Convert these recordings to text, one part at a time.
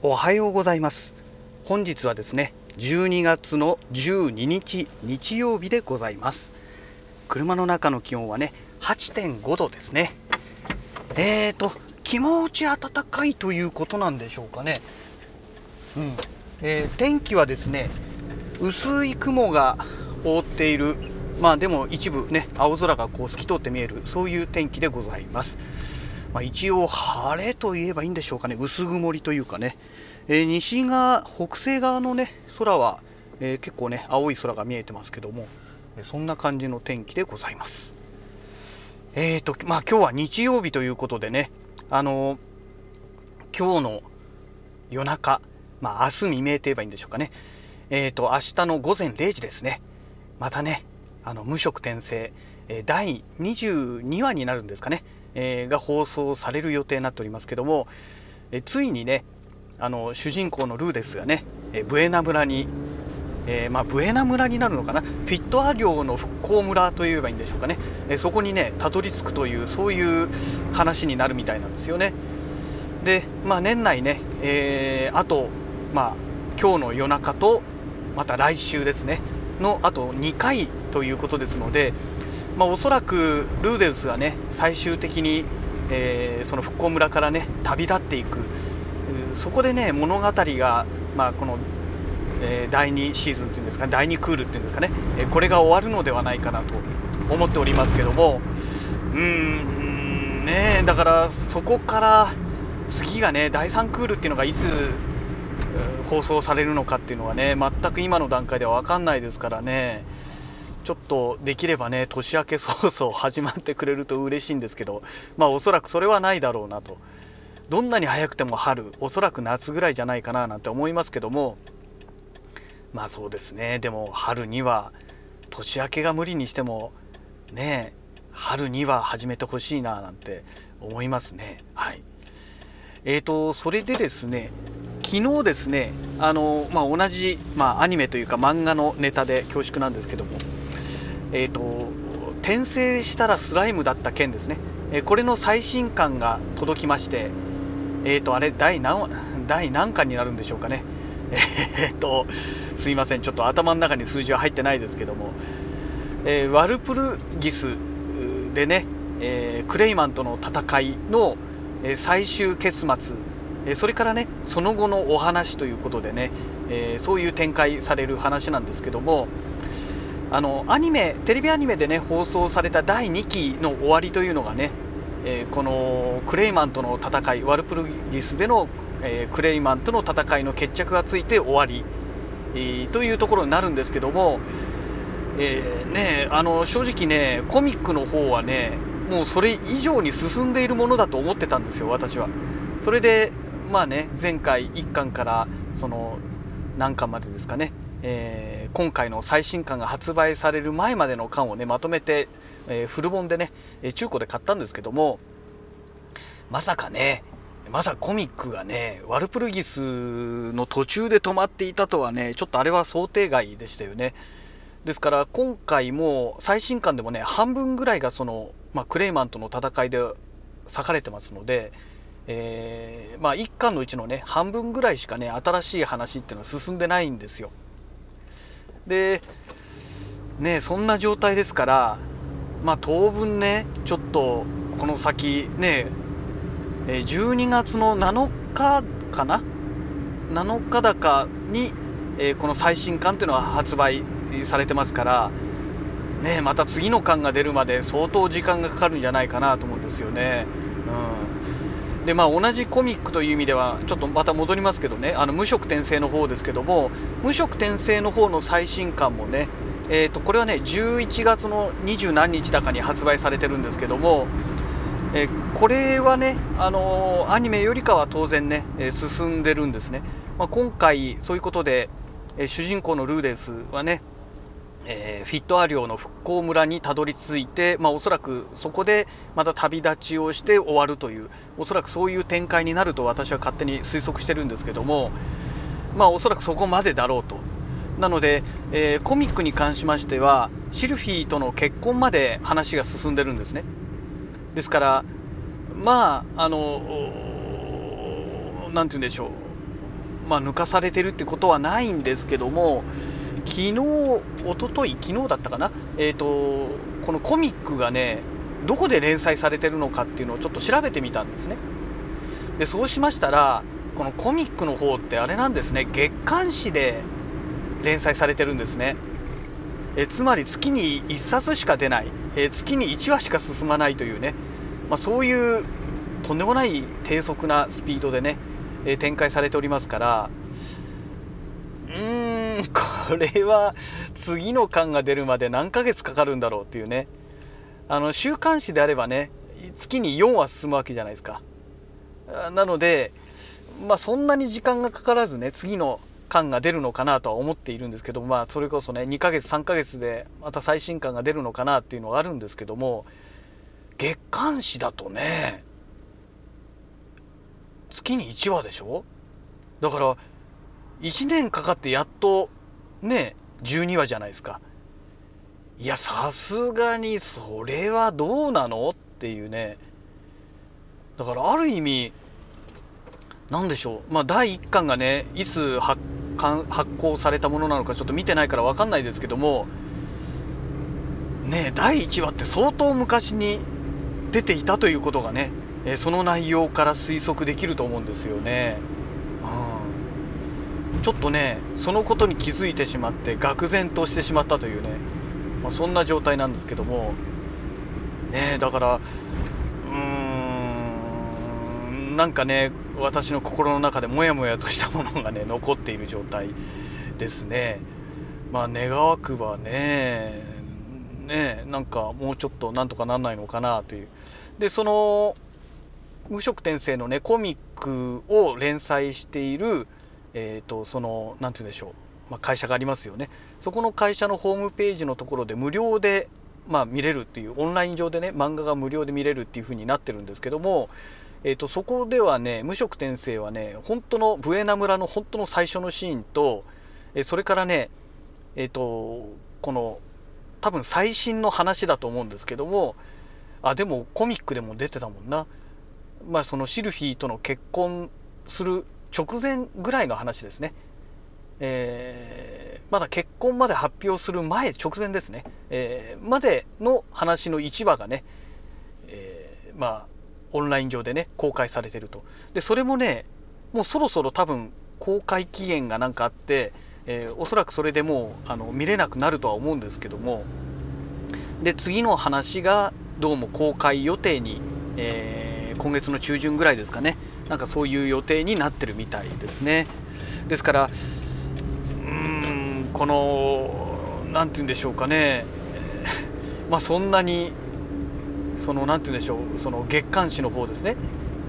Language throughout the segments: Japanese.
おはようございます。本日はですね12月の12日日曜日でございます。車の中の気温はね8.5度ですね。えーと気持ち暖かいということなんでしょうかね。うん。えー、天気はですね薄い雲が覆っている。まあでも一部ね青空がこう透き通って見える。そういう天気でございます。まあ、一応晴れといえばいいんでしょうかね。薄曇りというかね、えー、西側北西側のね空は、えー、結構ね青い空が見えてますけどもそんな感じの天気でございます。えーとまあ今日は日曜日ということでねあのー、今日の夜中まあ明日未明といえばいいんでしょうかね。えーと明日の午前0時ですね。またねあの無色転生え第22話になるんですかね。が放送される予定になっておりますけども、えついにねあの主人公のルーデスがね、えブエナ村に、えー、まあ、ブエナ村になるのかな？フィットア領の復興村といえばいいんでしょうかね、えそこにねたどり着くというそういう話になるみたいなんですよね。で、まあ、年内ね、えー、あと、まあ、今日の夜中とまた来週ですね。のあと2回ということですので、まあ、おそらくルーデウスはね最終的に、えー、その復興村からね旅立っていく。そこでね物語が、まあ、この、えー、第2シーズンっていうんですかね第2クールっていうんですかね、え、これが終わるのではないかなと思っておりますけどもうんねだからそこから次がね第3クールっていうのがいつ放送されるのかっていうのはね全く今の段階では分かんないですからね。ちょっとできればね年明け早々始まってくれると嬉しいんですけどまあおそらくそれはないだろうなと。どんなに早くても春おそらく夏ぐらいじゃないかななんて思いますけどもまあそうですね。でも春には年明けが無理にしてもね春には始めてほしいななんて思いますね。はい。えーとそれでですね昨日ですねあの、まあ、同じ、まあ、アニメというか漫画のネタで恐縮なんですけどもえーと、転生したらスライムだった件ですね、えー、これの最新刊が届きましてえ、ー、とあれ第何 第何巻になるんでしょうかね。えっ、ー、とすいません。ちょっと頭の中に数字は入ってないですけども、えー、ワルプルギスでね、えクレイマンとの戦いの最終結末それからねその後のお話ということでね、えそういう展開される話なんですけども、あのアニメテレビアニメでね放送された第2期の終わりというのがね、えー、このクレイマンとの戦いワルプルギスでの、えー、クレイマンとの戦いの決着がついて終わり、えー、というところになるんですけども、えね、あの正直ねコミックの方はねもうそれ以上に進んでいるものだと思ってたんですよ私は。それでまあね前回1巻からその何巻までですかねえー、今回の最新刊が発売される前までの巻をねまとめて、えー、フル本でね中古で買ったんですけどもまさかねまさかコミックがねワルプルギスの途中で止まっていたとはねちょっとあれは想定外でしたよね。ですから今回も最新刊でもね半分ぐらいがその、まあ、クレイマンとの戦いで割かれてますのでえー、まあ1巻のうちのね半分ぐらいしかね新しい話っていうのは進んでないんですよ。でねそんな状態ですからまあ当分ねちょっとこの先ね12月の7日かな？7日高に、えこの最新刊っていうのは発売されてますからねまた次の巻が出るまで相当時間がかかるんじゃないかなと思うんですよね。でまあ同じコミックという意味ではちょっとまた戻りますけどね。あの無色転生の方ですけども無色転生の方の最新刊もねえーと、これはね11月の二十何日だかに発売されてるんですけども、えー、これはね、あのー、アニメよりかは当然ね、えー、進んでるんですね、まあ、今回そういうことで、え主人公のルーデスはね、えフィットア領の復興村にたどり着いて、まあ、おそらくそこでまた旅立ちをして終わるというおそらくそういう展開になると私は勝手に推測してるんですけどもまあおそらくそこまでだろうと。なので、えー、コミックに関しましてはシルフィーとの結婚まで話が進んでるんですね。ですからまああの何て言うんでしょう。まあ、抜かされてるってことはないんですけども昨日一昨日昨日だったかな、えーと、このコミックがねどこで連載されてるのかっていうのをちょっと調べてみたんですね。でそうしましたらこのコミックの方ってあれなんですね。月刊誌で連載されてるんですね。えつまり月に1冊しか出ない、え月に1話しか進まないというね、まあ、そういうとんでもない低速なスピードでね、え展開されておりますから。うーんれは次の巻が出るまで何ヶ月かかるんだろうっていうね。あの週刊誌であればね月に4話進むわけじゃないですか。なのでまあそんなに時間がかからずね次の感が出るのかなとは思っているんですけどまあそれこそね2ヶ月3ヶ月でまた最新刊が出るのかなっていうのがあるんですけども月刊誌だとね月に1話でしょ？だから1年かかってやっとね12話じゃないですか。いやさすがにそれはどうなのっていうね。だからある意味何でしょう。まあ第1巻がねいつ発発行されたものなのかちょっと見てないから分かんないですけどもね第1話って相当昔に出ていたということがね、えその内容から推測できると思うんですよね。ちょっとねそのことに気づいてしまって愕然としてしまったというね、まあ、そんな状態なんですけどもねだからうーんなんかね私の心の中でモヤモヤとしたものがね残っている状態ですね。まあ願わくばねねなんかもうちょっとなんとかなんないのかなというでその無色転生のねコミックを連載しているえ、ー、とその何て言うんでしょう、まあ、会社がありますよね。そこの会社のホームページのところで無料でまあ、見れるっていうオンライン上でね漫画が無料で見れるっていう風になってるんですけどもえーと、そこではね無色転生はね本当のブエナ村の本当の最初のシーンと、え、それからねえっ、ー、とこの多分最新の話だと思うんですけどもあでもコミックでも出てたもんな。まあそのシルフィーとの結婚する直前ぐらいの話ですね。えー、まだ結婚まで発表する前直前ですね、えー、までの話の1話がね、えー、まあオンライン上でね公開されてると。でそれもねもうそろそろ多分公開期限がなんかあって、えー、おそらくそれでもうあの見れなくなるとは思うんですけども。で次の話がどうも公開予定に、えー、今月の中旬ぐらいですかね。なんかそういう予定になってるみたいですね。ですからうーんこの何て言うんでしょうかね。まあそんなにその何て言うんでしょうその月刊誌の方ですね。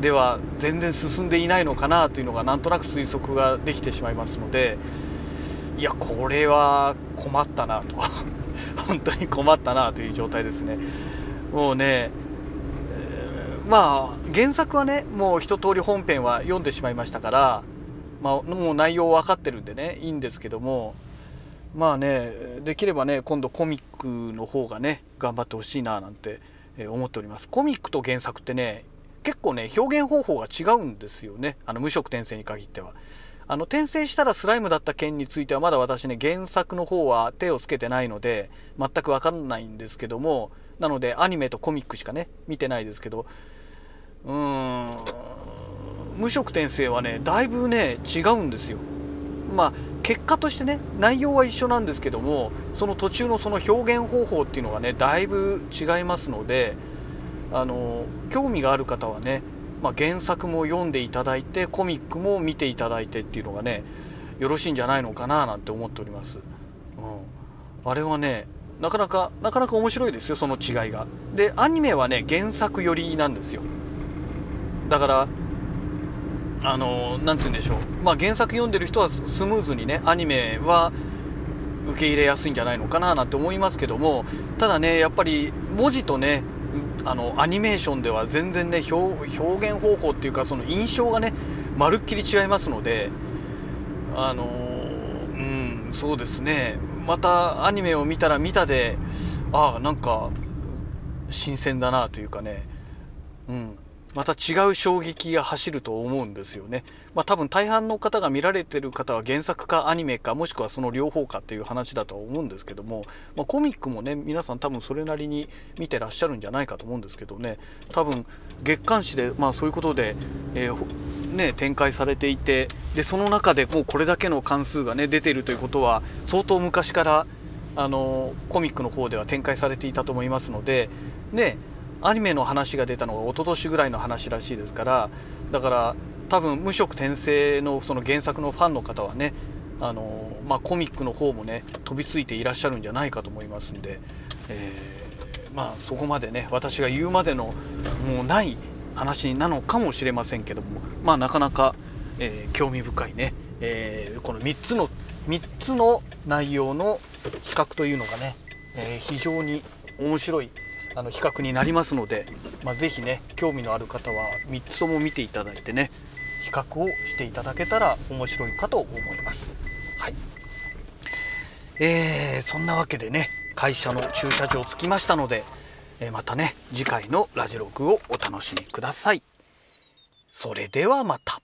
では全然進んでいないのかなというのがなんとなく推測ができてしまいますのでいやこれは困ったなと。本当に困ったなという状態ですね。もうね、まあ原作はねもう一通り本編は読んでしまいましたからまあ、もう内容分かってるんでねいいんですけどもまあねできればね今度コミックの方がね頑張ってほしいななんて思っております。コミックと原作ってね結構ね表現方法が違うんですよね。あの無色転生に限っては。あの転生したらスライムだった件についてはまだ私ね原作の方は手をつけてないので全く分かんないんですけどもなのでアニメとコミックしかね見てないですけどうーん。無色転生はねだいぶね違うんですよ。まあ結果としてね内容は一緒なんですけどもその途中のその表現方法っていうのがねだいぶ違いますのであの興味がある方はね、まあ、原作も読んでいただいてコミックも見ていただいてっていうのがねよろしいんじゃないのかななんて思っております、うん、あれはねなかなかなかなか面白いですよその違いが。でアニメはね原作寄りなんですよ。だからあの何て言うんでしょう、まあ、原作読んでる人はスムーズにねアニメは受け入れやすいんじゃないのかななんて思いますけどもただねやっぱり文字とねあのアニメーションでは全然ね表現方法っていうかその印象がねまるっきり違いますのであのうんそうですね。またアニメを見たら見たでああなんか新鮮だなというかね。うん。また違う衝撃が走ると思うんですよね。まあ、多分大半の方が見られてる方は原作かアニメかもしくはその両方かっていう話だとは思うんですけども、まあ、コミックもね皆さん多分それなりに見てらっしゃるんじゃないかと思うんですけどね多分月刊誌でまあそういうことで、えー、ね、展開されていてでその中でもうこれだけの関数がね出てるということは相当昔からあのコミックの方では展開されていたと思いますのでねアニメの話が出たのが一昨年ぐらいの話らしいですからだから多分無色転生のその原作のファンの方はねあの、まあ、コミックの方もね飛びついていらっしゃるんじゃないかと思いますんで、えー、まあそこまでね私が言うまでのもうない話なのかもしれませんけどもまあなかなか、えー、興味深いね、えー、この3つの3つの内容の比較というのがね、え非常に面白いあの比較になりますので、まあ、ぜひね興味のある方は3つとも見ていただいてね比較をしていただけたら面白いかと思います。はいえー、そんなわけでね会社の駐車場着きましたので、えー、またね次回のラジログをお楽しみください。それではまた。